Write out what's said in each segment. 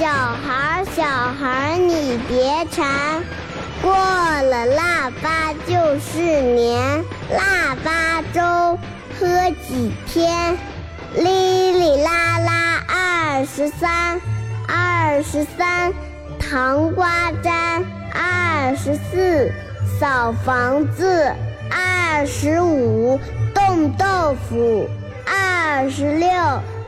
小孩儿，小孩儿你别馋，过了腊八就是年，腊八粥喝几天，哩哩啦啦二十三，二十三糖瓜粘，二十四扫房子，二十五冻豆腐，二十六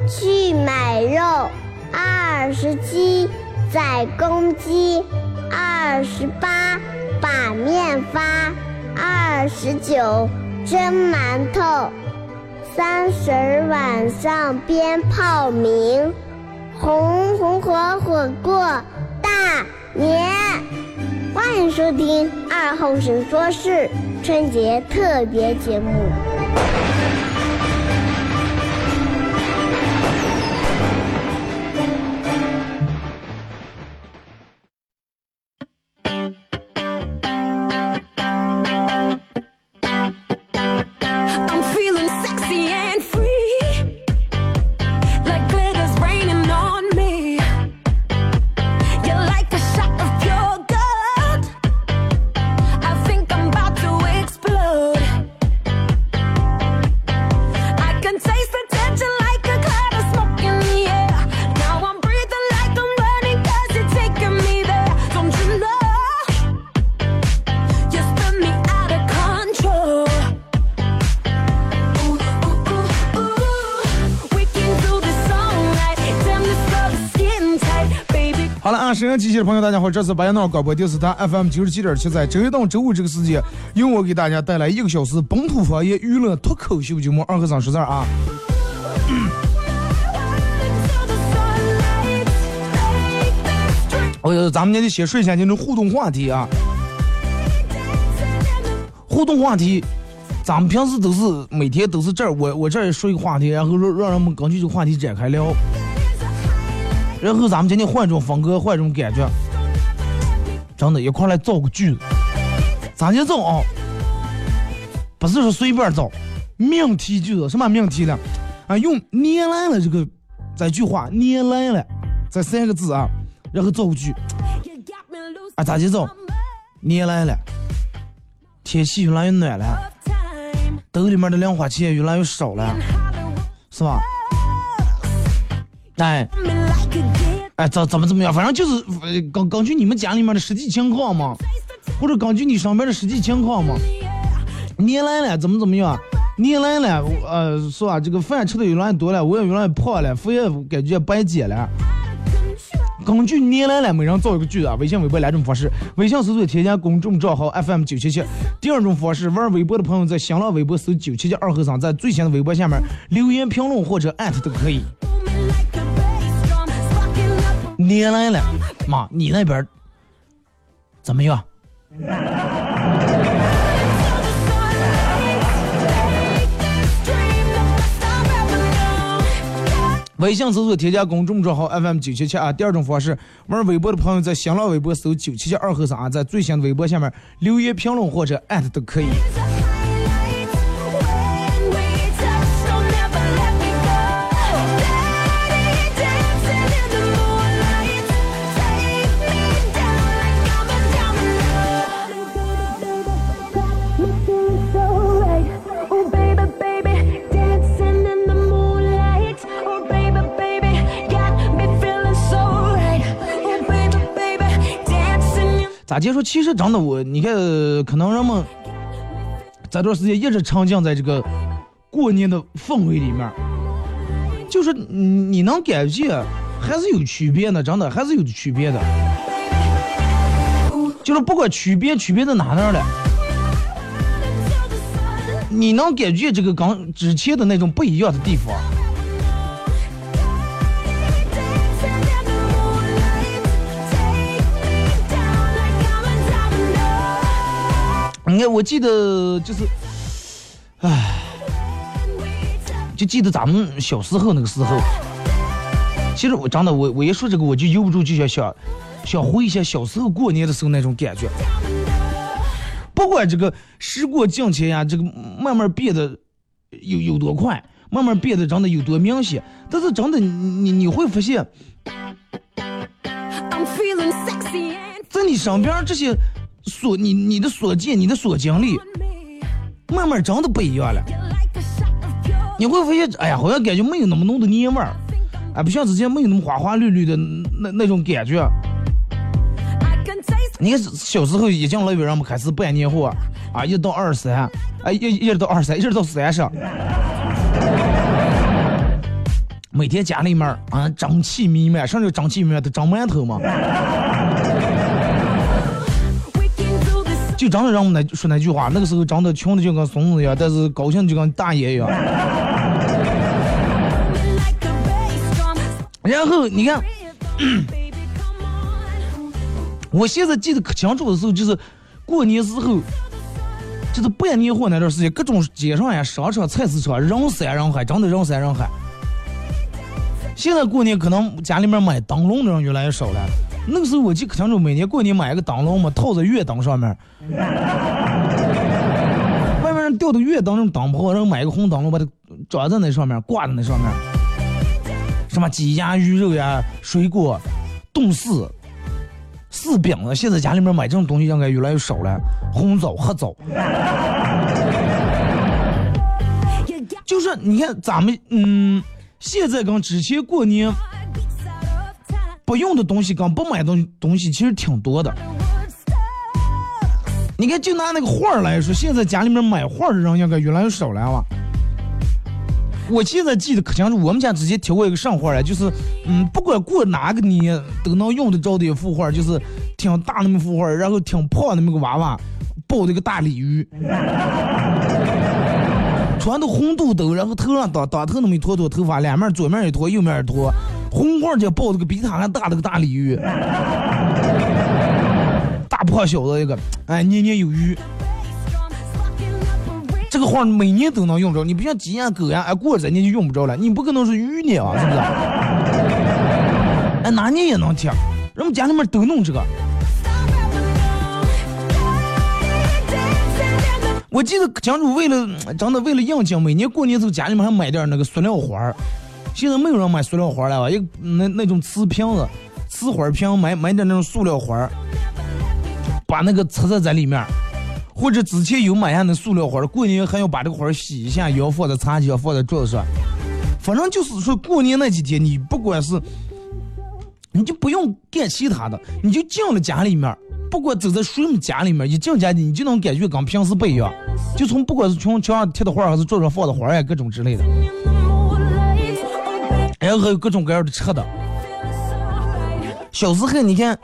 去买肉。二十七宰公鸡，二十八把面发，二十九蒸馒头，三十晚上鞭炮鸣，红红火火过大年。欢迎收听二后生说事春节特别节目。沈阳机器的朋友，大家好！这是白洋闹广播电视台 FM 九十七点七，在周一到周五这个时间，由我给大家带来一个小时本土方言娱乐脱口秀节目《二和尚说事儿》啊。哦，咱们今天先说一下今天互动话题啊。互动话题，咱们平时都是每天都是这儿，我我这儿说一个话题，然后让让人们根据这个话题展开聊。然后咱们今天换一种风格，换一种感觉，真的，一块来造个句子。咋就造啊？不是说随便造，命题句子，什么命题呢？啊，用“年来了”这个这句话，“年来了”这三个字啊，然后造个句。啊，咋就造？年来了，天气越来越暖了，兜里面的零花钱越来越少了，是吧？哎。哎，怎怎么怎么样？反正就是呃根根据你们家里面的实际情况嘛，或者根据你上班的实际情况嘛。年来了，怎么怎么样？年来了，呃，是吧？这个饭吃的越来越多了，我也越来越胖了，肥也感觉白减了。根据年来了，每人造一个句子啊。微信、微博两种方式：微信搜索添加公众账号 FM 九七七；第二种方式，玩微博的朋友在新浪微博搜九七七二和尚，在最新的微博下面留言评论或者艾特都可以。年来了，妈，你那边怎么样？微信搜索添加公众账号 FM 九七七啊。第二种方式，玩微博的朋友在新浪微博搜九七七二和尚，在最新的微博下面留言评论或者艾特都可以。咋就说？其实真的，我你看，可能人们这段时间一直沉浸在这个过年的氛围里面，就是你你能感觉还是有区别的，真的还是有区别的。就是不管区别区别在哪那了，你能感觉这个跟之前的那种不一样的地方。看，我记得就是，唉，就记得咱们小时候那个时候。其实我真的，我我一说这个，我就由不住就想想，想回忆一下小时候过年的时候那种感觉。不管这个时过境迁呀，这个慢慢变得有有多快，慢慢变得真的有多明显，但是真的你你会发现，在你身边这些所你你的所见你的所经历，慢慢真的不一样了。你会发现，哎呀，好像感觉没有那么浓的年味儿，哎，不像之前没有那么花花绿绿的那那种感觉。你看小时候一进老远，让我们开始办年货，啊，一到二十三，哎，一一直到二十三，一直到三十，每天家里面啊，蒸汽弥漫，甚至蒸汽弥漫都蒸馒头嘛。就真的让我们那说那句话，那个时候真的穷的就跟孙子一样，但是高兴就跟大爷一样。然后你看。我现在记得可清楚的时候，就是过年时候，就是办年货那段时间，各种街上呀、商场、菜市场人山人海，真的人山人海。现在过年可能家里面买灯笼的人越来越少了。那个时候我记可清楚，每年过年买一个灯笼嘛，套在月灯上面，外面人吊的月灯那种灯泡，然后买一个红灯笼，把它装在那上面，挂在那上面。什么鸡鸭鱼肉呀、水果、冻柿。柿饼了，现在家里面买这种东西应该越来越少了。红枣、黑枣，就是你看咱们，嗯，现在跟之前过年不用的东西跟不买东东西其实挺多的。你看，就拿那个画来说，现在家里面买画的人应该越来越少了吧？我现在记得可清楚，我们家之前贴过一个上画儿就是，嗯，不管过哪个年都能用得着的一幅画就是挺大那么幅画然后挺胖那么个娃娃，抱着个大鲤鱼，穿的红肚兜，然后头上当当头那么一坨坨头发，两面左面一坨，右面一坨，红花姐抱着个比他还大的个大鲤鱼，大胖小子一个，哎，年年有余。这个画每年都能用着，你不像鸡呀狗呀，哎过这年就用不着了。你不可能是鱼年啊，是不是？哎哪年也能贴，人们家里面都弄这个。我记得清楚，为了真的为了应景，每年过年时候家里面还买点那个塑料花儿。现在没有人买塑料花了吧？一那那种瓷瓶子、瓷花瓶，买买点那种塑料花，把那个插在在里面。或者之前有买下那塑料花过年还要把这个花洗一下，也要放在茶几上，放在桌子上。反正就是说过年那几天，你不管是，你就不用干其他的，你就进了家里面，不管走在谁们家里面，一进家里你就能感觉跟平时不一样。就从不管是从墙上贴的画，还是桌上放的花呀，各种之类的，然后还有各种各样的吃的。小时候你看。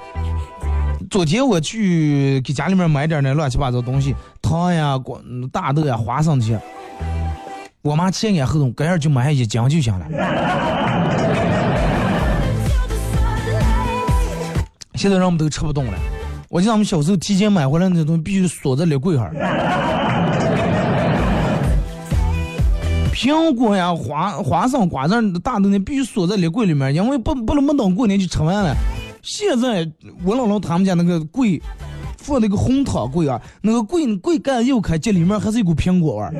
昨天我去给家里面买点那乱七八糟东西，糖呀、果大豆呀、花生去。我妈前眼后动，隔样就买一斤就行了。现在让我们都吃不动了。我记得我们小时候提前买回来那东西必须锁在立柜上。苹果呀、花花生、瓜子、大豆那必须锁在立柜里面，因为不不能没等过年就吃完了。现在我姥姥他们家那个柜放那个红糖柜啊，那个柜柜盖又开，这里面还是一股苹果味儿。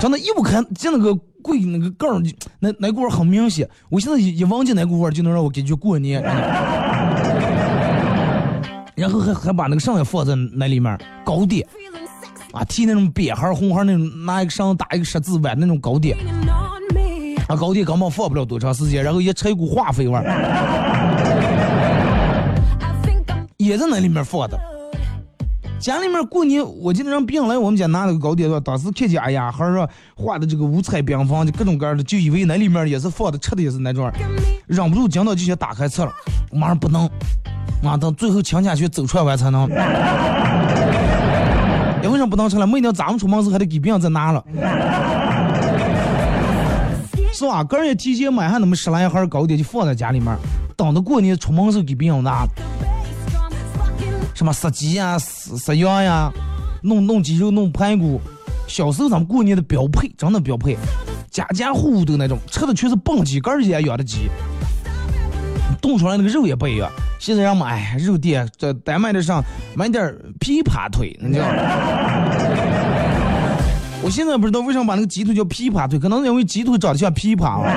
真的，一不开见那个柜那个盖儿，那那股味儿很明显。我现在一一闻见那股味儿，就能让我感觉过年。然后还还把那个绳也放在那里面，糕点啊，提那种扁孩红孩那种，拿一个绳打一个十字弯那种糕点。啊，糕点根本放不了多长时间，然后也吃一股化肥味儿，也在那里面放的。家里面过年，我记得让别人来我们家拿了个糕点，当时看见哎呀，孩儿画的这个五彩缤纷，就各种各样的，就以为那里面也是放的，吃的也是那种，忍不住讲到就想打开吃了。马上不能，啊，等最后亲家去走出来完才能。不能吃了？每天咱们出门时还得给别人再拿了。是吧？个人也提前买上那么十来盒糕点，就放在家里面，等着过年出门时候给别人拿。什么杀鸡呀、杀杀羊呀，弄弄鸡肉、弄排骨。小时候咱们过年的标配，真的标配，家家户户都那种，吃的全是蹦鸡，个儿也养的鸡，冻出来那个肉也不一样。现在让买肉店在单卖的上买点琵琶腿，你知道。我现在不知道为什么把那个鸡腿叫琵琶腿，可能因为鸡腿长得像琵琶啊。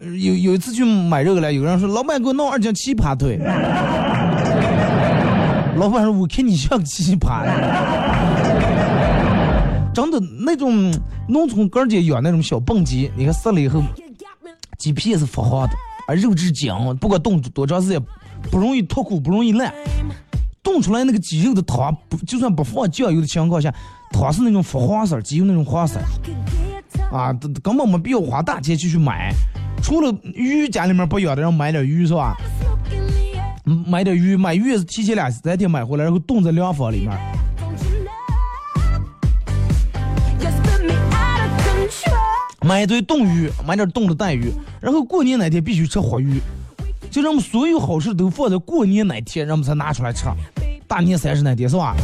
有有一次去买肉了，有人说老板给我弄二斤奇葩腿。老板说：“我看你像奇葩。”真的那种农村哥儿姐养那种小蹦鸡，你看杀了以后，鸡皮也是发黄的，而肉质紧，不管冻多长时间，不容易脱骨，不容易烂。冻出来那个鸡肉的汤，不就算不放酱油的情况下，汤是那种发黄色，鸡肉那种黄色。啊，根本没必要花大钱去去买。除了鱼，家里面不养的，让买点鱼是吧？买点鱼，买鱼也是提前两三天买回来，然后冻在凉房里面。买一堆冻鱼，买点冻的带鱼，然后过年那天必须吃活鱼。就让我们所有好事都放在过年那天，让我们才拿出来吃。大年三十那天是吧？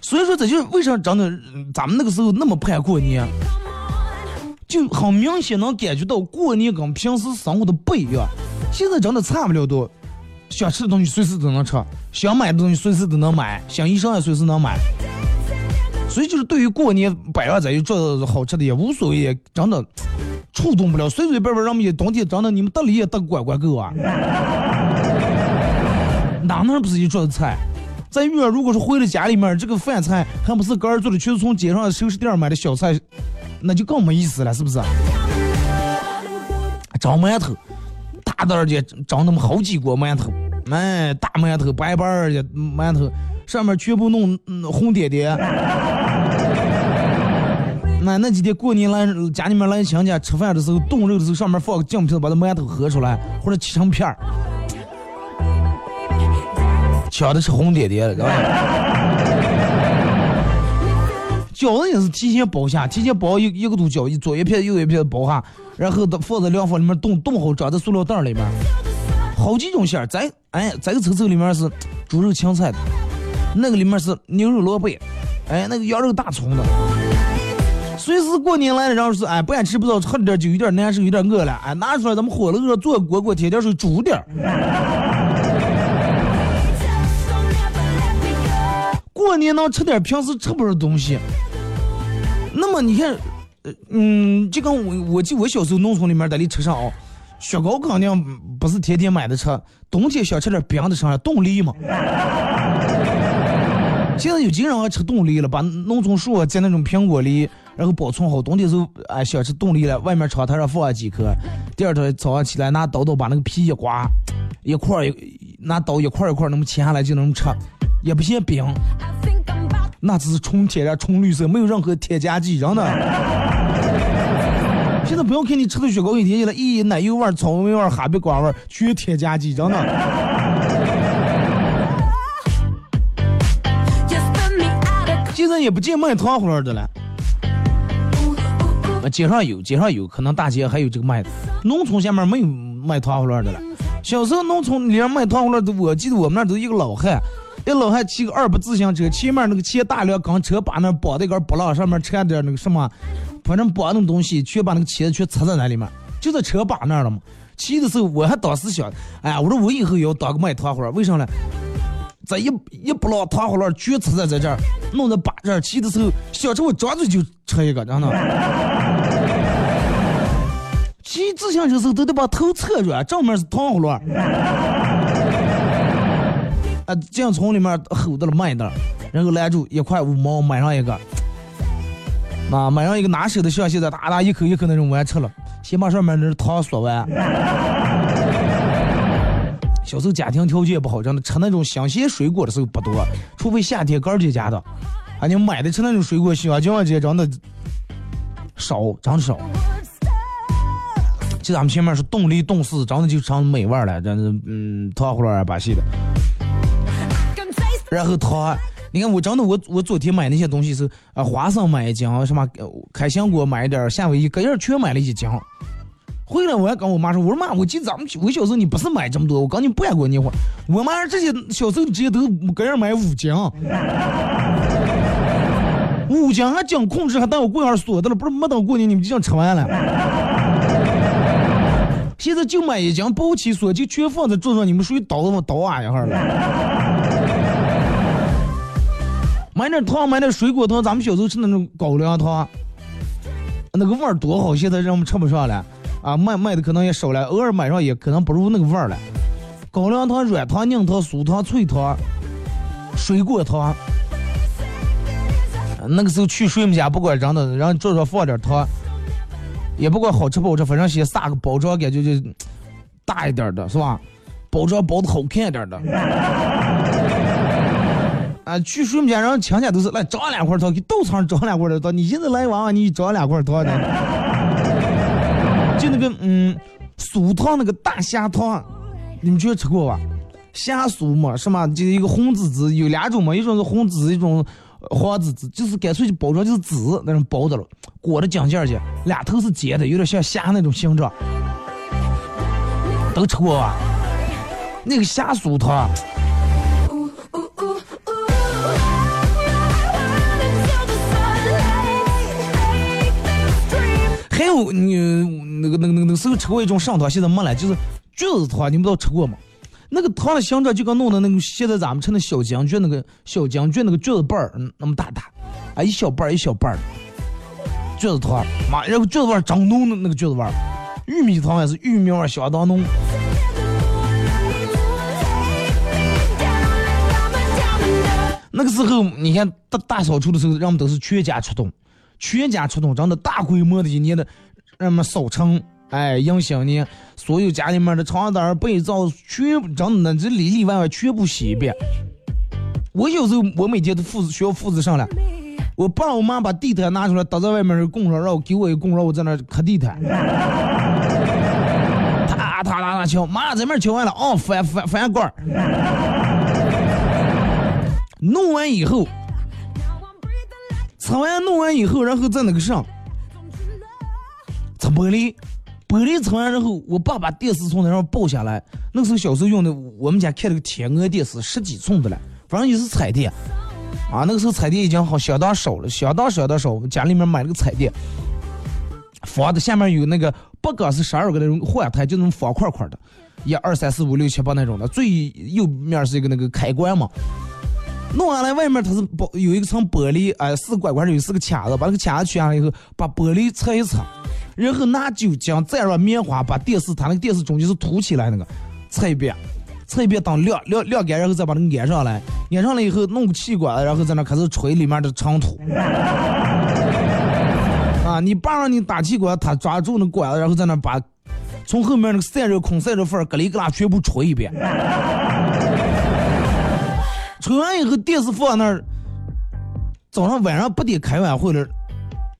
所以说这就是为啥真的咱们那个时候那么盼过年，就很明显能感觉到过年跟平时生活的不一样。现在真的差不了多，想吃的东西随时都能吃，想买的东西随时都能买，想衣裳也随时能买。所以就是对于过年摆上在一做好吃的也无所谓，真的。触动不了，随随便便让我们也冬天长的，你们得理也得管管够啊！哪能不是一桌子菜？在院如果是回了家里面，这个饭菜还不是个儿做的，全是从街上熟食店买的小菜，那就更没意思了，是不是？蒸馒头，大袋儿的蒸那么好几锅馒头，哎，大馒头白白的馒头，上面全部弄红点点。那那几天过年来家里面来亲戚吃饭的时候，冻肉的时候上面放个酱皮子，把那馒头合出来，或者切成片儿，抢的是红点点，知道吧？饺子也是提前包下，提前包一一个都饺，左一片右一片包下，然后放在凉房里面冻冻好，装在塑料袋里面，好几种馅儿。咱哎，这个抽抽里面是猪肉青菜的，那个里面是牛肉萝卜，哎，那个羊肉大葱的。随时过年来了，然后是哎，不爱吃不知道，喝点酒有点难受，有点饿了，哎，拿出来咱们火炉上做锅锅，添点水煮点。过年能吃点平时吃不着东西。那么你看，嗯，就跟我我记我小时候农村里面在里吃啥哦，雪糕肯定不是天天买的吃，冬天想吃点冰的啥，冻梨嘛。现在有经人还吃冻梨了，把农村树摘那种苹果梨。然后保存好，冬天时候哎想吃冻梨了，外面窗台上放上几颗，第二天早上起来拿刀刀把那个皮一刮，一块一拿刀一块一块那么切下来就能吃，也不嫌冰，那只是纯天然纯绿色，没有任何添加剂，真的。现在不要看你吃的雪糕一天起来，咦奶油味、草莓味、哈密瓜味，全添加剂，真的。也不见卖糖葫芦的了。那街上有，街上有可能大街还有这个卖的。农村下面没有卖糖葫芦的了。小时候农村里面卖糖葫芦的，我记得我们那都一个老汉，一老汉骑个二八自行车，前面那个前大梁跟车把那绑的一根布浪，上面缠点那个什么，反正绑那东西，全把那个茄子全插在那里面，就在车把那儿了嘛。骑的时候我还当时想，哎呀，我说我以后也要当个卖糖葫芦，为啥呢？这一一不落糖葫芦全插在在这儿，弄在把这儿，骑的时候想吃我张嘴就吃一个，真的。骑自行车时候都得把头侧转，正面是糖葫芦，啊，进村里面吼到了慢一点，然后拦住一块五毛买上一个，啊，买上一个拿手的，像现在大大一口一口那种完吃了，先把上面那糖嗦完。小时候家庭条件不好，真的吃那种新鲜水果的时候不多，除非夏天哥儿姐家的，啊，你买的吃那种水果香蕉这真的少，真少。就咱们前面是冻梨冻柿，真的就成美味了，真是嗯糖葫芦儿把戏的。然后糖，你看我真的我我昨天买那些东西是啊花生买一斤，什么开心果买一点，夏威夷各样全买了一斤。回来我还跟我妈说，我说妈，我记得咱们我小时候你不是买这么多，我刚你不爱过年货。我妈说这些小时候你直接都各样买五斤，五斤还讲控制，还带我过儿锁的了，不是没等过年你们就想吃完了。现在就买一斤包起锁，就全放在桌上，你们属于倒倒啊一下了。买点糖，买点水果糖，咱们小时候吃那种高粱糖，那个味儿多好，现在让我们吃不上了，啊，卖卖的可能也少了，偶尔买上也可能不如那个味儿了。高粱糖、软糖、硬糖、酥糖、脆糖、水果糖，那个时候去谁们家，不管真的，然后桌上放点糖，也不管好吃不好吃，反正先撒个包装感觉就大一点的，是吧？包装包的好看一点的。啊，去谁们家，然后亲戚都是来找两块糖，给豆上找两块糖。你现在来娃娃，你找两块糖的。个嗯，酥糖那个大虾糖。你们觉得吃过吧？虾酥嘛，是吗？就是一个红紫紫，有两种嘛，一种是红紫，一种黄紫紫，就是干脆就包装就是紫那种包的了，裹的姜劲儿去，两头是尖的，有点像虾那种形状。都吃过吧？那个虾酥汤。还有你那个那个那个那时候吃过一种上汤，现在没了，就是。橘子糖，你们都吃过吗？那个糖的形状就跟弄的那个现在咱们吃的小将军那个小将军那个橘子瓣儿那么大大，啊一小瓣儿一小瓣儿橘子糖，妈，然后橘子味儿真浓的那个橘子味儿，玉米糖也是玉米味儿相当浓。那个时候你看大大扫除的时候，人们都是全家出动，全家出动，真的大规模的一年的人们扫尘。哎，迎新年，所有家里面的床单被罩全真的这里里外外全部洗一遍。我有时候我每天都负责需要负责上来，我爸我妈把地毯拿出来搭在外面的供上，让我给我一供，让我在那磕地毯。哒哒哒哒敲，妈这边敲完了，哦翻翻翻罐弄完以后，擦完弄完以后，然后在那个上擦玻璃。玻璃擦完之后，我爸把电视从那上抱下来。那时候小时候用的，我们家看那个天鹅电视，十几寸的了，反正也是彩电。啊，那个时候彩电已经好相当少了，相当少的少。家里面买了个彩电，房子下面有那个八个是十二个那种换台，就那种方块块的，一二三四五六七八那种的。最右面是一个那个开关嘛。弄下来外面它是玻有一层玻璃，哎，四个管管有四个卡子，把那个卡子取下来以后，把玻璃擦一擦。然后拿酒精蘸上棉花，把电视它那个电视中间是凸起来那个，擦一遍，擦一遍，当晾晾晾干，然后再把那个安上来，安上来以后弄个气管，然后在那开始吹里面的长土。啊，你爸让你打气管，他抓住那管子，然后在那把从后面那个散热孔、散热缝咯里咯啦全部吹一遍。吹完以后，电视放那儿，早上晚上不得开完会了。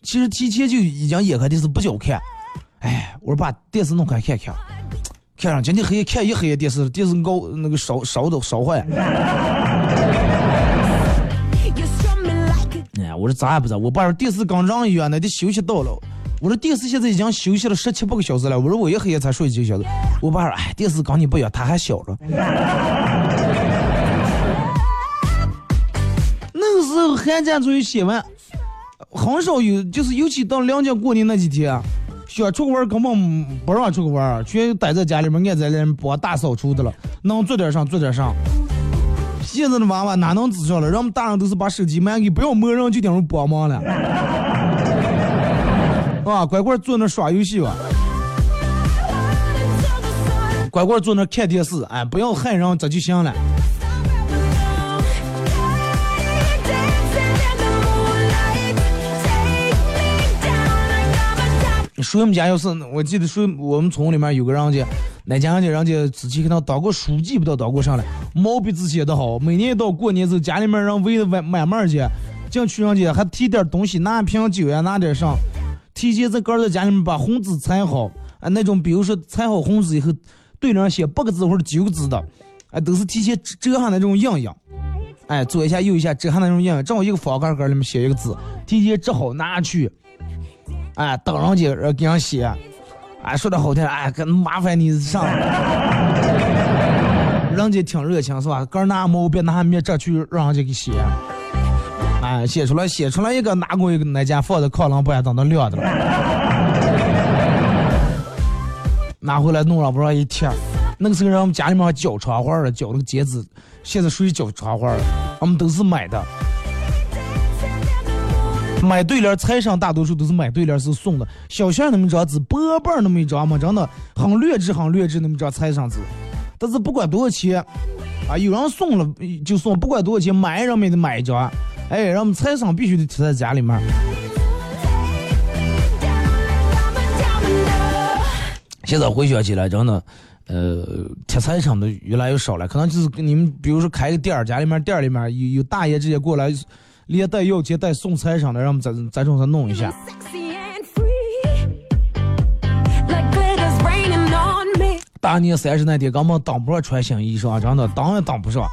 其实提前就已经演开电视不叫看，哎，我说把电视弄开看看，看上今天黑夜看一黑夜电视，电视熬那个烧烧都烧坏。哎，我说咋也不知道，我爸说电视刚让一样，那得休息到了。我说电视现在已经休息了十七八个小时了，我说我一黑夜才睡几个小时。我爸说，哎，电视刚你不一样，他还小着。时候寒假作业写完。很少有，就是尤其到两家过年那几天，想出去玩根本不让出去玩，全待在家里面，爱在里面帮大扫除的了，能做点啥做点啥。现在的娃娃哪能知晓了？人们大人都是把手机卖给不要默认就等于帮忙了，啊，乖乖坐那耍游戏吧，乖乖坐那看电视，哎，不要害人，这就行了。说我们家要是，我记得说我们村里面有个人家，那家人家人家之前给他当过书记，不知道当过啥了，毛笔字写的好。每年一到过年时候，家里面人围着满满满去，进去人家还提点东西，拿瓶酒呀，拿点啥，提前在搁在家里面把红纸裁好，啊，那种比如说裁好红纸以后，对联写八个字或者九个字的，哎，都是提前折上那种印印，哎，左一下右一下折上那种印，正好一个方格格里面写一个字，提前折好拿去。哎，等人家给人写，哎，说的好听，哎，跟麻烦你上，人家挺热情是吧？个拿毛笔拿笔这去让人家给写，哎，写出来写出来一个拿过一个那家放在炕上不还等到晾着了，拿回来弄上不让一贴，那个时候我们家里面还绞窗花了，绞那个剪纸，现在属于绞窗花了，我们都是买的。买对联财商大多数都是买对联是送的，小馅那么一张纸，薄薄那么一张嘛，真的很劣质，很劣质那么一张财商纸。但是不管多少钱，啊，有人送了就送，不管多少钱，买人们得买一张，哎，让我们财商必须得贴在家里面。现在回想起来，真的，呃，贴财商的越来越少了，可能就是你们比如说开个店儿，家里面店儿里面有有大爷直接过来。连带要钱带送财上的，让我们咱咱种再弄一下。大年三十那天，根本挡不上穿新衣裳，真的挡也挡不上。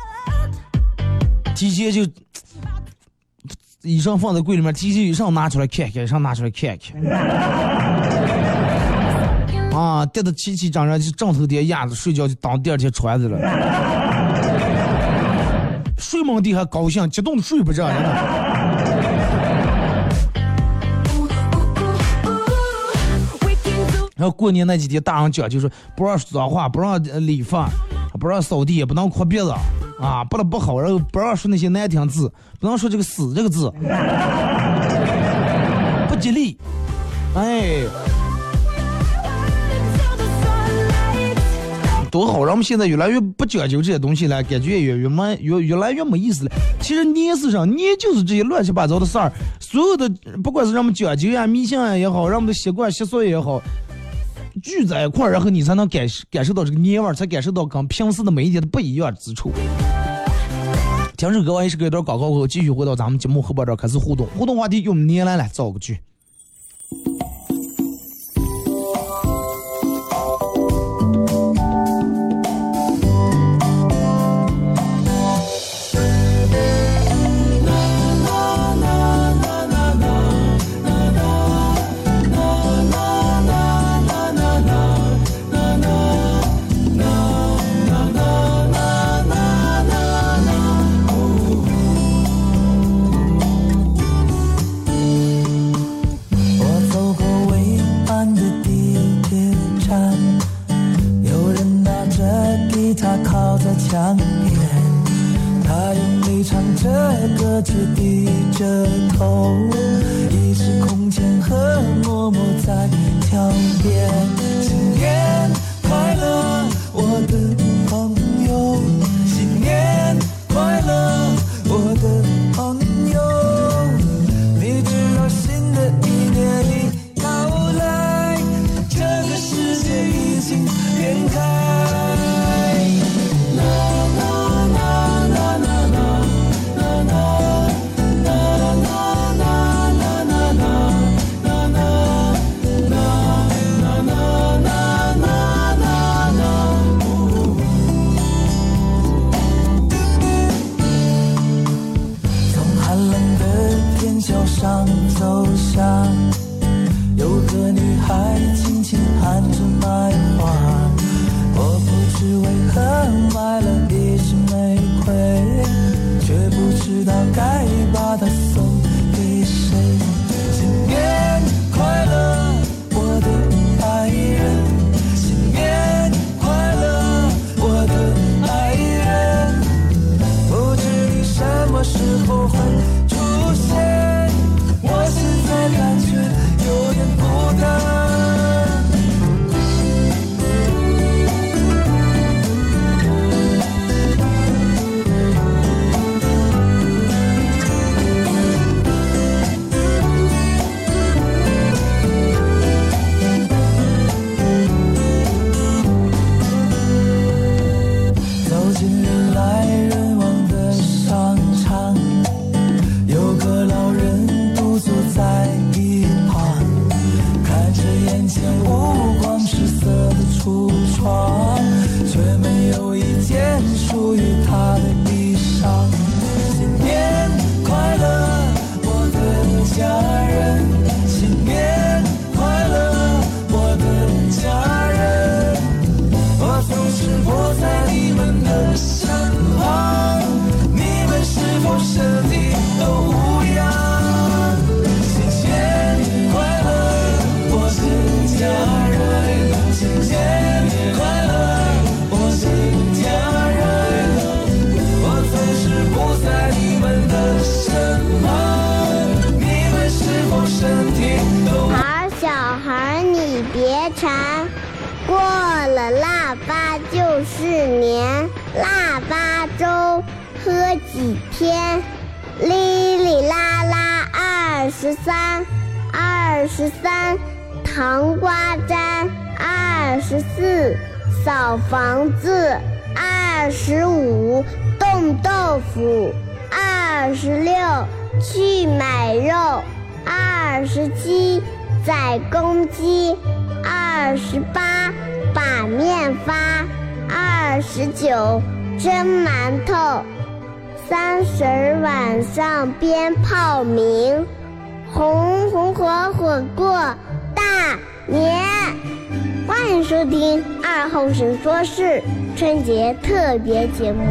提前就衣裳放在柜里面，提前衣裳拿出来看看，衣裳拿出来看看。啊，叠的齐齐整整，就枕头叠压着睡觉就当第二天穿着了。睡梦地还高兴，激动的睡不着。然后过年那几天，大人讲就是不让说脏话，不让理发，不让扫地，不能哭鼻子，啊，不能不好，然后不让说那些难听字，不能说这个死这个字，不吉利，哎。多好！让我们现在越来越不讲究这些东西了，感觉越越没越越来越没意思了。其实年事上年就是这些乱七八糟的事儿，所有的不管是让我们讲究呀、迷信啊也好，让我们的习惯习俗也好，聚在一块儿，然后你才能感感受到这个年味儿，才感受到跟平时的每一天的不一样之处。听首歌完也是给一段广告后，继续回到咱们节目后半段开始互动，互动话题用年来来造个句。馋，过了腊八就是年。腊八粥喝几天？哩哩啦啦二十三，二十三糖瓜粘，二十四扫房子，二十五冻豆腐，二十六去买肉，二十七宰公鸡，二十八把面发，二十九蒸馒头，三十晚上鞭炮鸣，红红火火过大年。欢迎收听二后生说事春节特别节目。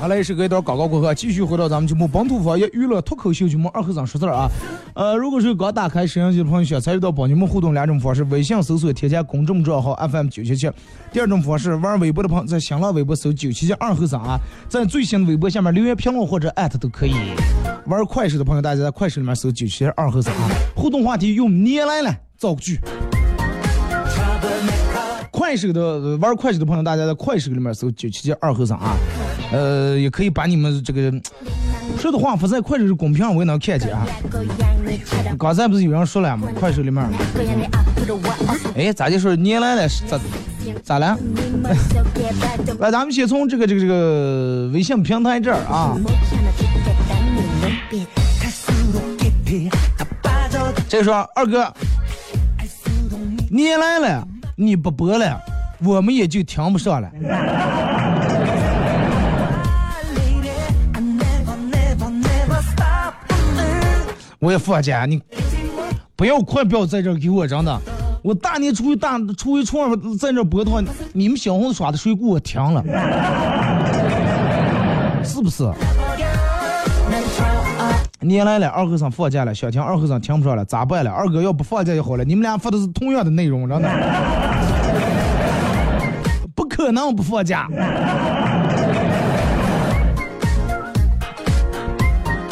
好来是隔一段广告过后，继续回到咱们节目本土方言娱乐脱口秀节目二和尚说事儿啊。呃，如果是刚打开摄像机的朋友，想参与到帮你们互动两种方式：微信搜索添加公众账号 FM 九七七；第二种方式，玩微博的朋友在新浪微博搜九七七二和尚啊，在最新的微博下面留言评论或者艾特都可以。玩快手的朋友，大家在快手里面搜九七七二和尚啊。互动话题用年来了造句。快手的玩快手的朋友，大家在快手里面搜九七七二和尚啊。呃，也可以把你们这个说的话发在快手的公屏上，我也能看见啊。刚才不是有人说了吗？快手里面，哎，咋就说年来了？咋咋了？来，咱们先从这个这个这个微信平台这儿啊。这说二哥，年来了，你不播了，我们也就听不上了。我也放假，你不要快不要在这给我真的，我大年初一大初一初二在这播的话，你们小红耍的水果我停了，是不是？年来了，二和尚放假了，想听二和尚听不上了，咋办了？二哥要不放假就好了，你们俩发的是同样的内容，真的，不可能不放假。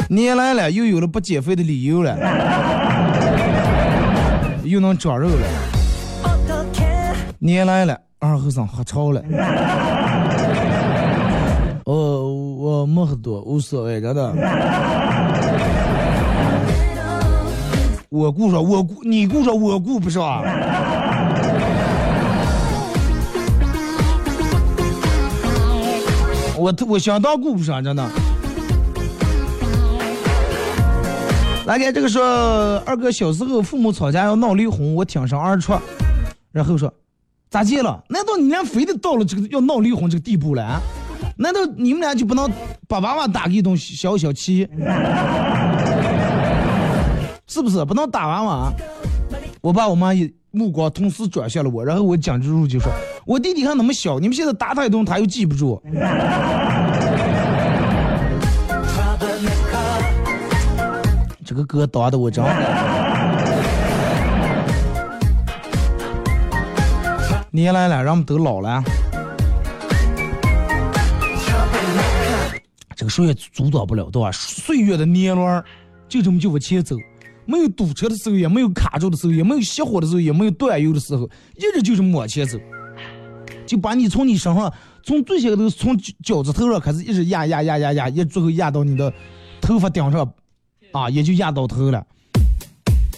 年来了，又有了不减肥的理由了，又能长肉了。年来了，二和尚喝潮了。哦，我没喝多，无所谓，真的。我顾上，我顾你顾上，我顾不上。我我相当顾不上，真的。来看这个说，二哥小时候父母吵架要闹离婚，我挺身而出，然后说咋接了？难道你俩非得到了这个要闹离婚这个地步了？难道你们俩就不能把娃娃打个一顿消消气？是不是不能打娃娃？我爸我妈一目光同时转向了我，然后我讲住就说，我弟弟还那么小，你们现在打他一顿他又记不住。这个歌打的我真年来了，人们都老了，这个谁也阻挡不了，对吧？岁月的年轮就这么就往前走，没有堵车的时候，也没有卡住的时候，也没有熄火的时候，也没有断油的时候，一直就是往前走，就把你从你身上，从最先头从脚趾头上开始，一直压压压压压，一最后压到你的头发顶上。啊，也就压到头了。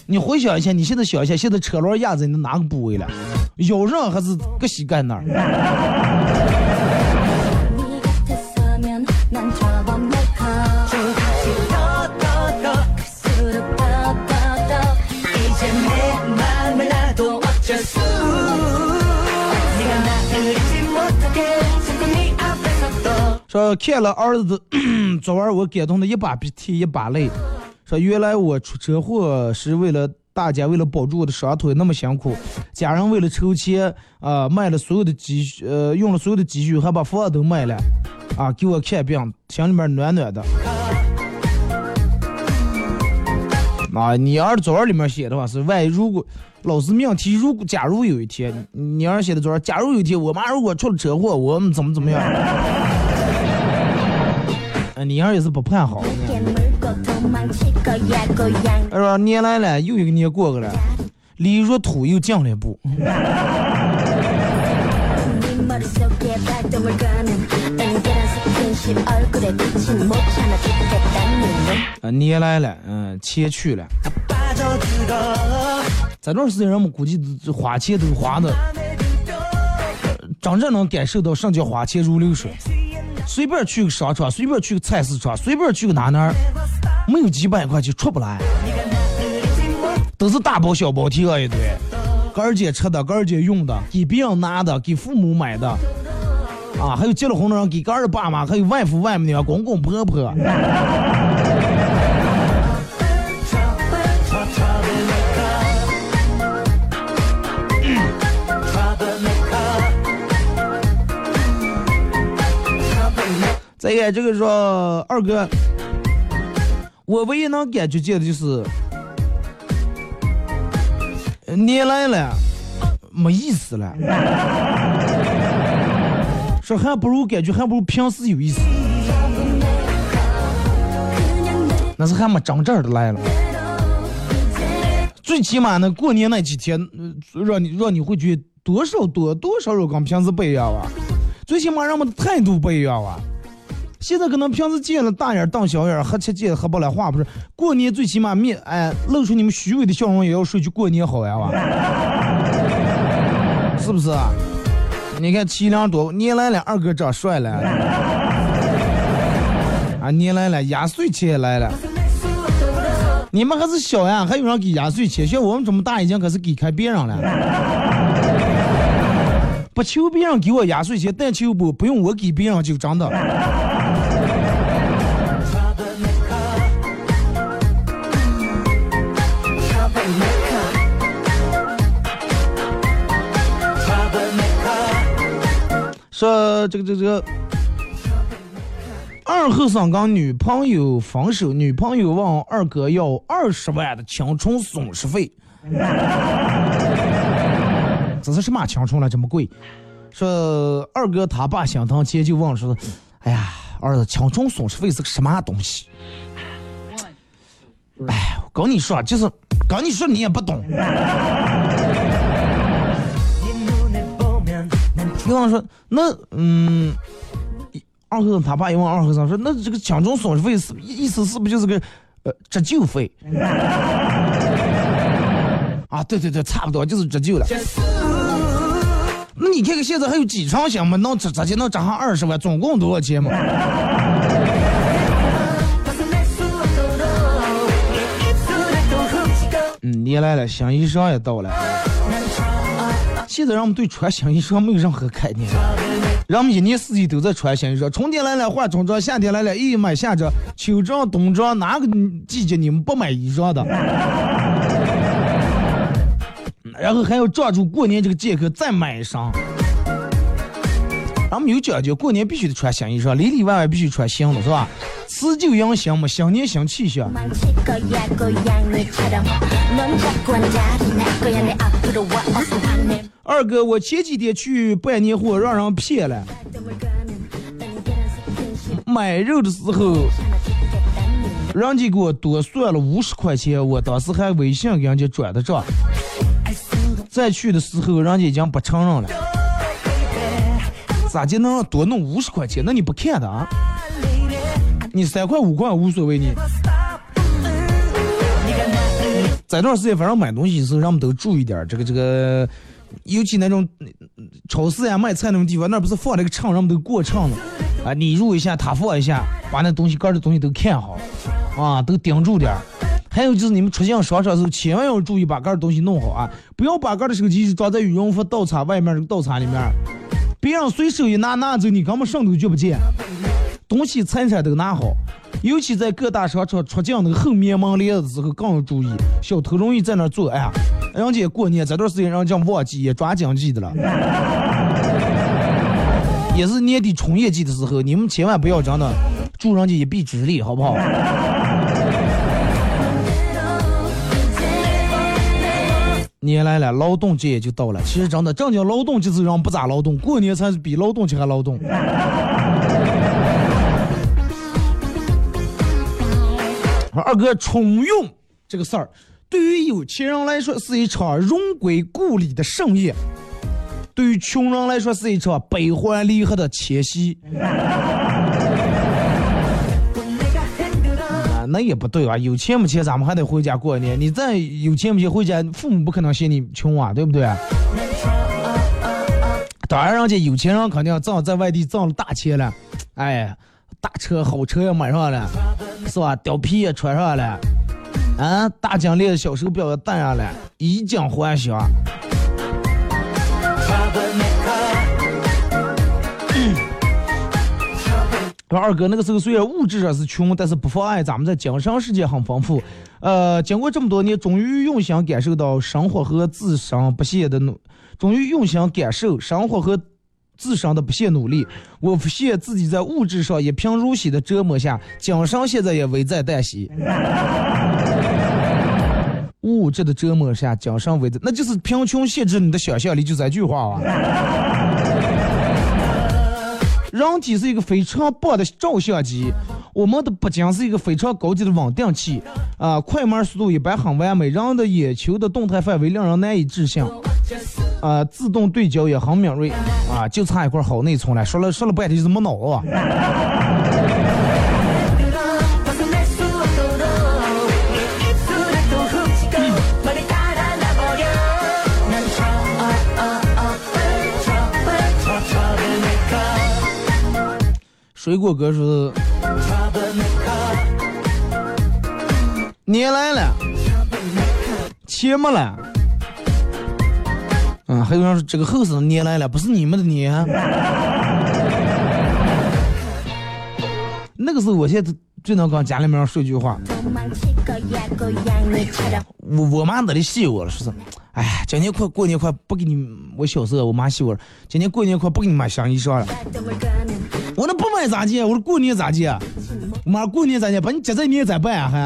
你回想一下，你现在想一下，现在车轮压在你的哪个部位了？腰上还是个膝盖那儿？说看了儿子 昨晚我感动的一把鼻涕一把泪。说原来我出车祸是为了大家为了保住我的双腿那么辛苦，家人为了筹钱啊卖了所有的积蓄，呃用了所有的积蓄还把房都卖了，啊给我看病，心里面暖暖的。啊，你儿子作文里面写的话是万一如果老师命题如果假如有一天你儿子写的作文，假如有一天我妈如果出了车祸，我们怎么怎么样？你儿也是不盼好。他说年来了，又一个年过去了，离入土又近了一步。啊，年来了，嗯，钱去了。这段时间人们估计花钱都花的，真正能感受到什么叫花钱如流水。随便去个商场，随便去个菜市场，随便去个哪哪儿，没有几百块钱出不来，都是大包小包提了一堆，哥儿姐吃的，哥儿姐用的，给别人拿的，给父母买的，啊，还有结了婚的人给哥儿爸妈，还有外父外母的公公婆婆。再一个这个说二哥，我唯一能感觉见的就是，年来了没意思了，说还不如感觉还不如平时有意思，那是还没真正的来了，最起码呢过年那几天，让你让你会觉得多少多多少少跟平时不一样吧，最起码人们的态度不一样吧。现在可能平时见了大眼瞪小眼，喝吃见喝不来话不是。过年最起码面哎露出你们虚伪的笑容，也要说句过年好呀哇，是不是啊？你看七两多，年来了二哥长帅了，啊年来了压岁钱来了，你们还是小呀，还有人给压岁钱，像我们这么大已经可是给开别人了。不求别人给我压岁钱，但求不不用我给别人就真的。说这个这个这个，二后生跟女朋友分手，女朋友问二哥要二十万的青春损失费。这是什么青春了这么贵？说二哥他爸心疼钱就问说：“哎呀，儿子，青春损失费是个什么东西？”哎，我跟你说，就是跟你说你也不懂。比方说，那嗯，二和尚他爸一问二和尚说：“那这个抢中损失费是意思是不是就是个呃折旧费？” 啊，对对对，差不多就是折旧了。那你看看现在还有几场项目能直直接能涨上二十万，总共多少钱嘛？嗯，你来了，新衣裳也到了。现在人们对穿新衣裳没有任何概念，人们一年四季都在穿新衣裳。春天来了换春装，夏天来了一买夏装，秋装冬装哪个季节你们不买衣裳的？然后还要抓住过年这个借口再买一双。俺们有讲究，过年必须得穿新衣裳，里里外外必须穿新的，是吧？辞旧迎新嘛，新年新气象。二哥，我前几天去办年货，让人骗了。买肉的时候，人家给我多算了五十块钱，我当时还微信给人家转的账。再去的时候，人家已经不承认了。咋就能多弄五十块钱？那你不看的啊？你三块五块无所谓你。在段时间反正买东西的时候，让我们都注意点这个这个。尤其那种超市呀、卖菜那种地方，那不是放那个秤，让我们都过秤了啊！你入一下，他放一下，把那东西盖的东西都看好，啊，都盯住点。还有就是你们出现商场的时候，千万要注意把盖的东西弄好啊！不要把盖的手机装在羽绒服倒插外面这个倒插里面，别人随手一拿拿走，你根本上都觉不见，东西财产都拿好。尤其在各大商场出进那个后面门帘的时候，更要注意，小偷容易在那作案。哎，人家过年这段时间，人家忘记也抓经济的了，也是年底冲业绩的时候，你们千万不要真的助人家一臂之力，好不好？年来了，劳动节也就到了。其实真的，正经劳动节是人不咋劳动，过年才是比劳动节还劳动。二哥，重用这个事儿，对于有钱人来说是一场荣归故里的盛宴，对于穷人来说是一场悲欢离合的迁徙。那也不对啊，有钱没钱，咱们还得回家过年。你再有钱没钱回家，父母不可能嫌你穷啊，对不对？当然，人家有钱人肯定挣在外地挣了大钱了，哎，大车好车也买上了，是吧？貂皮也穿上了，啊，大金链小手表也戴上了，衣锦还乡。说二哥，那个时候虽然物质上是穷，但是不妨碍咱们在精神世界很丰富。呃，经过这么多年，终于用心感受到生活和自身不懈的努，终于用心感受生活和自身的不懈努力。我发现自己在物质上一贫如洗的折磨下，精神现在也危在旦夕。物质的折磨下，精神危在，那就是贫穷限制你的想象力，就这句话啊。人体是一个非常棒的照相机，我们的不仅是一个非常高级的稳定器，啊，快门速度一般很完美，人的眼球的动态范围令人难以置信，啊，自动对焦也很敏锐，啊，就差一块好内存了。说了说了半天就是没脑子。水果哥说：“年来了，钱没了。”嗯，还有人说这个后生年来了，不是你们的年。那个时候，我现在最能跟家里面说一句话。我我妈那里气我了，说是，哎，今年快过年快不给你，我小时候我妈气我了，今年过年快不给你买新衣裳了。我那不买咋接？我说过年咋接？我妈过年咋接？把你接在年咋办啊？还？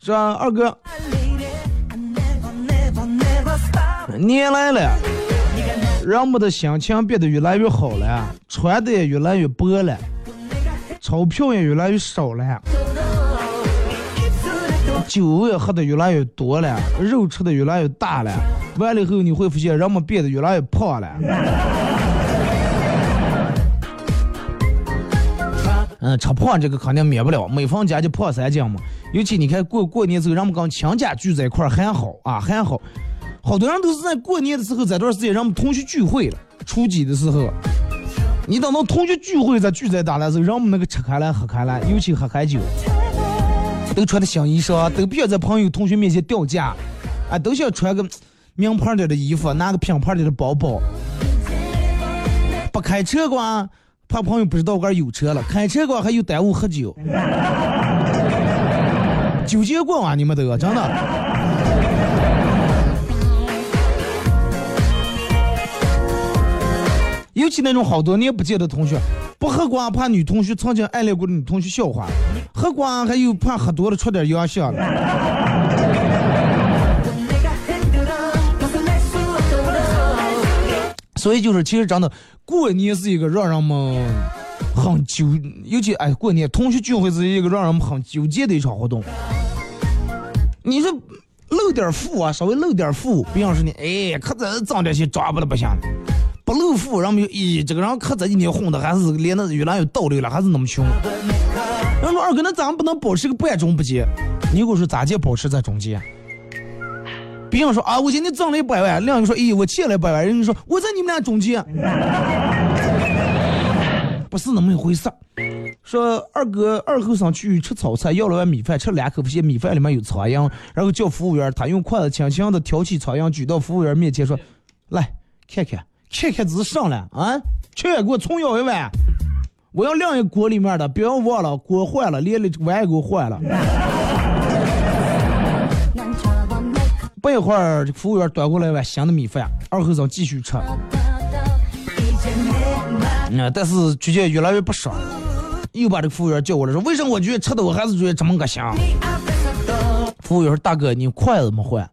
是吧，二哥？年来了，人们的心情变得越来越好了，穿的也越来越薄了，钞票也越来越少了。酒也喝的越来越多了，肉吃的越来越大了，完了以后你会发现人们变得越来越胖了。嗯，吃胖这个肯定免不了，每逢佳节胖三斤嘛。尤其你看过过年之后，人们跟亲家聚在一块儿还好啊，还好。好多人都是在过年的时候这段时间，人们同学聚会了，初几的时候，你等到同学聚会再聚在大的时候，人们那个吃开了喝开了，尤其喝开酒。都穿的新衣裳，都不想在朋友、同学面前掉价，啊，都想穿个 名牌点的衣服，拿个品牌点的包包。不开车光，怕朋友不知道我这有车了；开车光还有耽误喝酒。酒节过啊，你们都真的。尤其那种好多年不见的同学。喝光怕女同学曾经暗恋过的女同学笑话，喝光还有怕喝多了出点洋相。所以就是，其实真的过年是一个让人们很纠，尤其哎过年同学聚会是一个让人们很纠结的一场活动。你说露点富啊，稍微露点富，比方说你哎，可真脏点些抓不了不行。不露富，人们咦，这个人可这几年混的还是连的越来越倒流了，还是那么穷。人说二哥，那咱们不能保持个半中不结？你给我说咋介保持在中间？别人说啊，我今天挣了一百万，另一个说，咦，我欠了一百万。人家说我在你们俩中间。不是那么一回事。说二哥二后生去吃早餐，要了碗米饭，吃了两口，发现米饭里面有苍蝇，然后叫服务员，他用筷子轻轻的挑起苍蝇，举到服务员面前说：“来看看，看看这是上了啊，去给我重舀一碗，我要另一锅里面的，不要忘了锅坏了，连个碗也给我换了。”不一会儿，服务员端过来一碗新的米饭，二和尚继续吃。嗯，但是逐渐越来越不爽，又把这个服务员叫过来说：“为什么我觉得吃的我还是觉得这么个香？”服务员说：“大哥，你筷子没换。”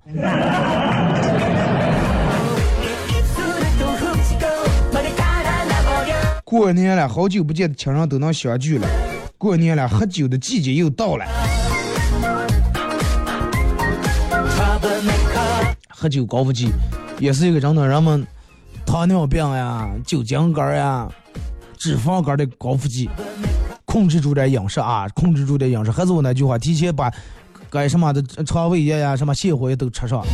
过年了，好久不见的亲人都能相聚了。过年了，喝酒的季节又到了。喝酒高峰期，也是一个真的人们糖尿病呀、酒精肝呀、脂肪肝的高峰期。控制住点饮食啊，控制住点饮食。还是我那句话，提前把该什么的肠胃炎呀、什么泻火也都吃上。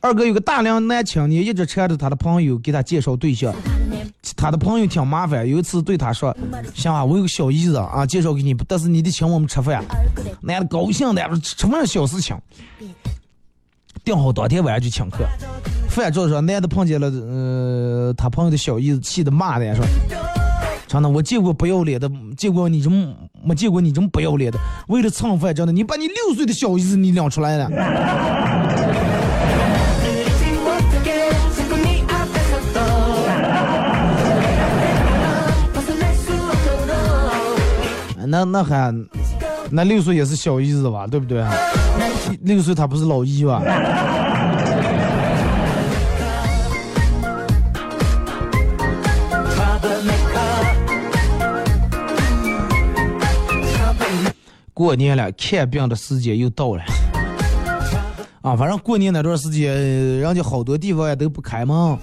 二哥有个大龄男青年，一直缠着他的朋友给他介绍对象。他的朋友挺麻烦，有一次对他说：“行啊，我有个小姨子啊，介绍给你，但是你得请我们吃饭。”男的高兴的，说吃饭小事情，定好当天晚上就请客。饭桌上，男的碰见了呃他朋友的小姨子，气得骂的说：“真的，我见过不要脸的，见过你这么没见过你这么不要脸的。为了蹭饭，真的，你把你六岁的小姨子你领出来了。”那那还，那六岁也是小姨子吧，对不对啊？六岁他不是老姨吧？过年了，看病的时间又到了。啊，反正过年那段时间，人家好多地方也都不开门，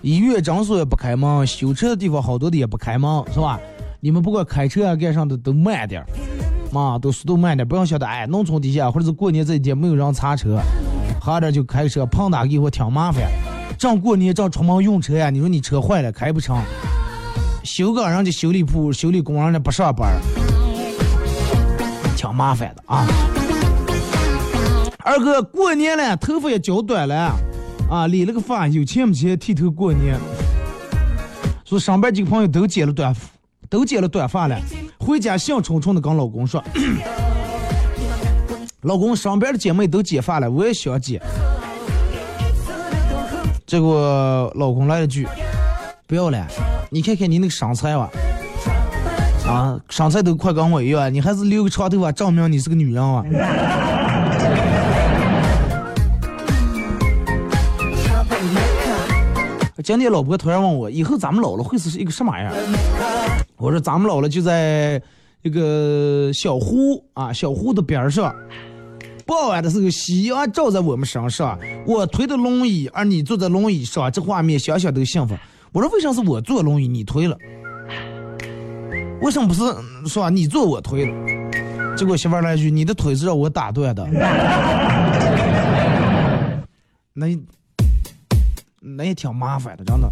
医院诊所也不开门，修车的地方好多的也不开门，是吧？你们不管开车啊干啥的都慢点儿，嘛都速度慢点，不要晓得哎，农村底下或者是过年这一天没有人擦车，好点就开车，碰打给我挺麻烦。正过年正出门用车呀，你说你车坏了开不成，修个人家修理铺修理工人家不上班，挺麻烦的啊。二哥过年了，头发也剪短了，啊，理了个发，有钱没钱剃头过年。说上班几个朋友都剪了短。都剪了短发了，回家兴冲冲的跟老公说：“老公，上班的姐妹都剪发了，我也想剪。”结果老公来了句：“不要了，你看看你那个身材吧，啊身材都快跟我一样，你还是留个长头发，证明你是个女人啊。”今天老婆突然问我：“以后咱们老了会是一个什么样？”我说：“咱们老了就在一个小湖啊，小湖的边上。傍晚的时候，夕阳照在我们身上，我推着轮椅，而你坐在轮椅上，这画面想想都幸福。”我说：“为啥是我坐轮椅，你推了？为什么不是说你坐我推了？”结果媳妇儿来一句：“你的腿是让我打断的。”那。那也挺麻烦的，真的。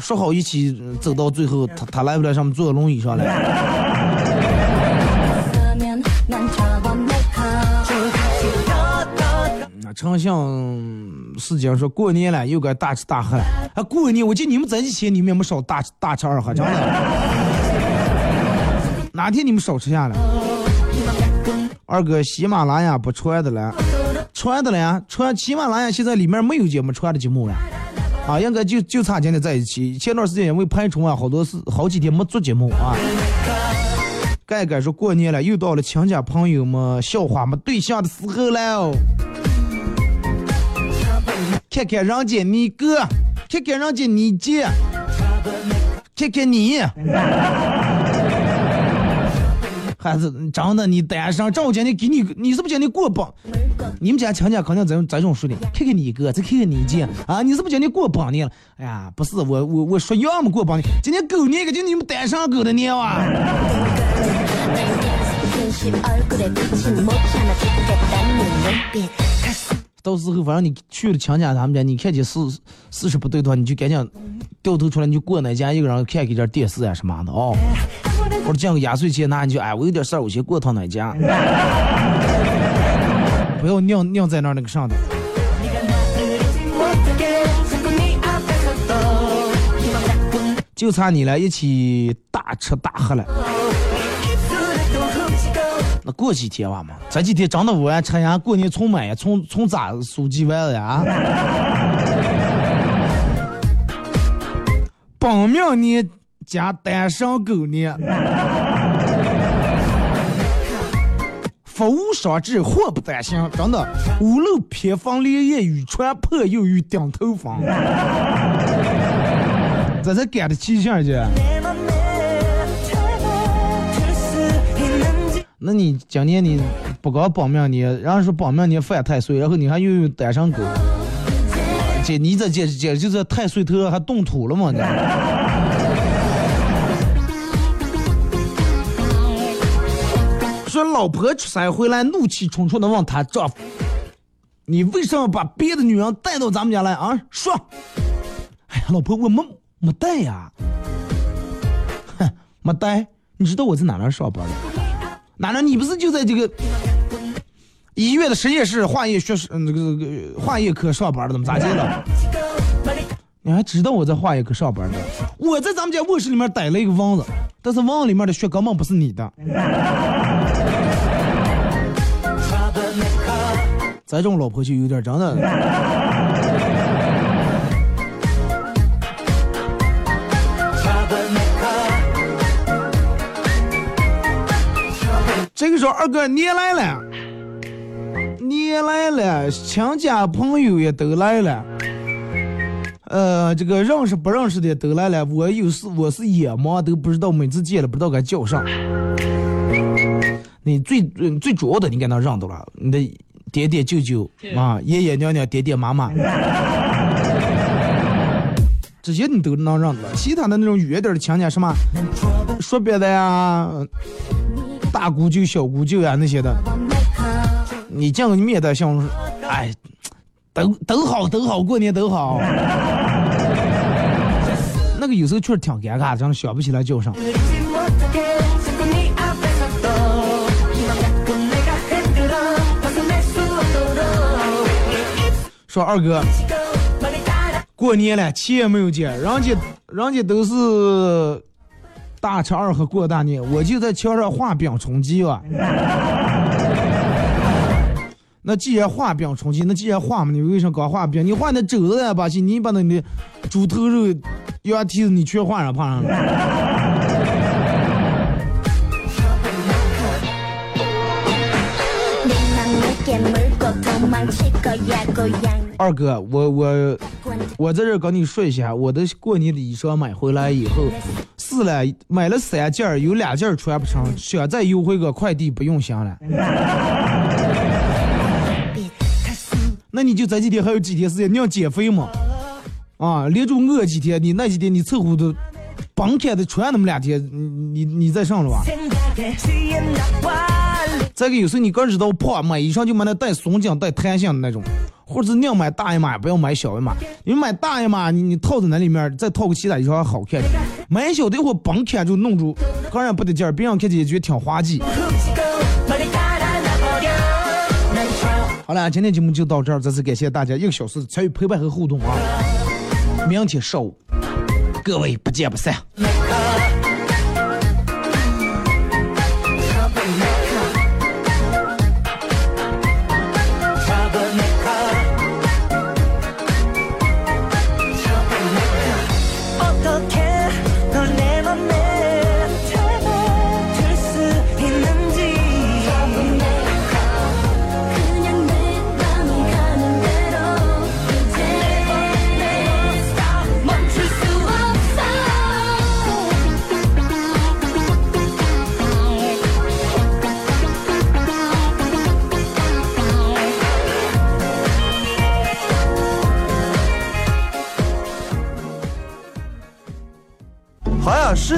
说好一起走到最后，他他来不来上面坐轮椅上来。那丞相是讲说过年了又该大吃大喝了。啊，过年我记得你们在一起你们也没少大吃大吃二喝，真的。哪天你们少吃下来？二哥，喜马拉雅不传的了。传的了呀，传喜马拉雅现在里面没有节目传的节目了，啊，应该就就差今天在一起。前段时间因为拍春啊，好多是好几天没做节目啊。盖盖说过年了，又到了亲家朋友们、笑话没对象的时候了。看看人家你哥，看看人家你姐，看看你。还是真的，你单身，正我今天给你，你是不是今天过帮？你们家亲家肯定这这种说的。看看你哥，再看看你姐啊，你是不是今天过帮年了？哎呀，不是，我我我说要么过帮年，今天狗年可就你们单身狗的年哇！到时候反正你去了亲家他们家，你看见事事实不对的话，你就赶紧掉头出来，你就过那家一个人看看点电视啊什么的哦。或者见个压岁钱拿，你就哎，我有点事儿，我先过趟那家，不要尿尿在那儿那个上头。就差你了，一起大吃大喝了。那过几天吧嘛，这几天真的我吃呀，过年从买呀，从从咋数几万了呀？本命年加单身狗呢，福无双至，祸不单行。真的，屋漏偏逢连夜雨，船破又遇顶头风。这才赶的气象去。那你今年你不搞保命年，然后说保命年犯太岁，然后你还又有单身狗，姐你这简简直就是太岁头还动土了吗？你说老婆出差回来，怒气冲冲的问他丈夫：“你为什么把别的女人带到咱们家来啊？”说：“哎呀，老婆，我没没带呀。”哼，没带。你知道我在哪儿上班的？哪能？你不是就在这个医院的实验室化验学室那个那个化验科上班的？怎么咋的了？你还知道我在化验科上班呢？我在咱们家卧室里面逮了一个蚊子，但是蚊子里面的血根本不是你的。咱这种老婆就有点真的。这个时候，二哥你也来了，你也来了，亲家朋友也都来了，呃，这个认识不认识的都来了。我有事，我是眼盲，都不知道每次见了不知道该叫啥。你最最主要的，你该能认到了，你的爹爹舅舅啊，爷爷娘娘，爹爹妈妈，这些你都能认得。其他的那种远点的亲戚，什么说别的呀。大姑舅、小姑舅呀，那些的，你见过你面带笑容，哎，都都好，都好，过年都好。那个有时候确实挺尴尬，真的想不起来叫啥。说二哥，过年了，钱也没有借，人家人家都是。大吃二喝过大年，我就在墙上画饼充饥啊。那既然画饼充饥，那既然画嘛，你为什么光画饼？你画那肘子呀，把戏，你把那的猪头肉、羊蹄子，你全画上，画上了。二哥，我我我在这跟你说一下，我的过年的衣裳买回来以后，是了，买了三件有两件穿不成，想再邮回个快递不用想了。那你就这几天还有几天时间，你要减肥嘛？啊，连着饿几天，你那几天你凑合都甭开的穿那么两天，你你你再上了吧。再个有时候你刚知道胖，买衣裳就买那带松紧、带弹性的那种，或者是宁买大一码，不要买小一码。你买大一码，你你套在那里面，再套个其他衣裳好看。买小的一会儿绑开就弄住，个人不得劲儿，别人看起也觉得挺滑稽。好了，今天节目就到这儿，再次感谢大家一个小时参与陪伴和互动啊！明天上午，各位不见不散。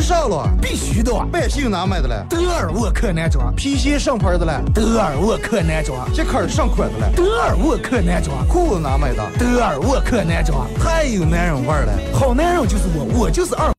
时尚了，必须的。百姓哪买的嘞？德尔沃克男装。皮鞋上牌的嘞？德尔沃克男装。鞋坎上款的嘞？德尔沃克男装。裤子哪买的？德尔沃克男装。太有男人味了，好男人就是我，我就是二。